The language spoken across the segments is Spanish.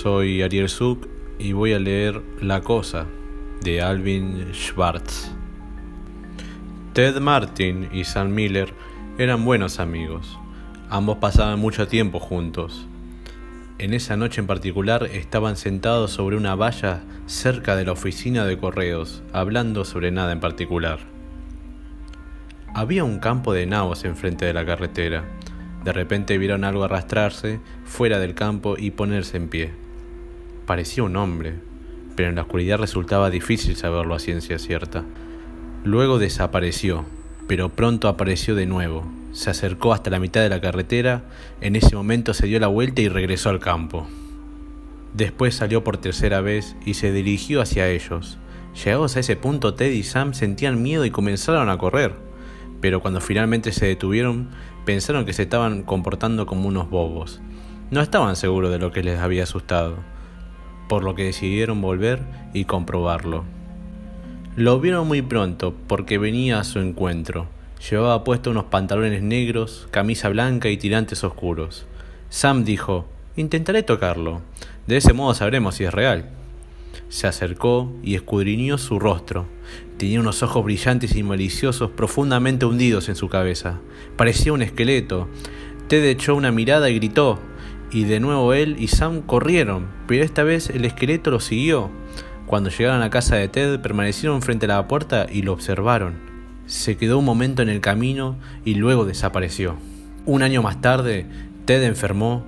soy Ariel Suk y voy a leer La Cosa de Alvin Schwartz. Ted Martin y Sam Miller eran buenos amigos. Ambos pasaban mucho tiempo juntos. En esa noche en particular estaban sentados sobre una valla cerca de la oficina de correos, hablando sobre nada en particular. Había un campo de nabos enfrente de la carretera. De repente vieron algo arrastrarse fuera del campo y ponerse en pie. Parecía un hombre, pero en la oscuridad resultaba difícil saberlo a ciencia cierta. Luego desapareció, pero pronto apareció de nuevo. Se acercó hasta la mitad de la carretera, en ese momento se dio la vuelta y regresó al campo. Después salió por tercera vez y se dirigió hacia ellos. Llegados a ese punto, Ted y Sam sentían miedo y comenzaron a correr, pero cuando finalmente se detuvieron, pensaron que se estaban comportando como unos bobos. No estaban seguros de lo que les había asustado, por lo que decidieron volver y comprobarlo. Lo vieron muy pronto porque venía a su encuentro. Llevaba puesto unos pantalones negros, camisa blanca y tirantes oscuros. Sam dijo, intentaré tocarlo. De ese modo sabremos si es real. Se acercó y escudriñó su rostro. Tenía unos ojos brillantes y maliciosos profundamente hundidos en su cabeza. Parecía un esqueleto. Ted echó una mirada y gritó, y de nuevo él y Sam corrieron, pero esta vez el esqueleto lo siguió. Cuando llegaron a casa de Ted, permanecieron frente a la puerta y lo observaron. Se quedó un momento en el camino y luego desapareció. Un año más tarde, Ted enfermó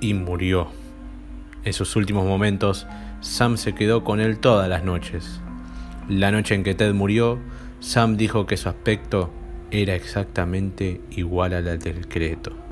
y murió. En sus últimos momentos, Sam se quedó con él todas las noches. La noche en que Ted murió, Sam dijo que su aspecto era exactamente igual al del esqueleto.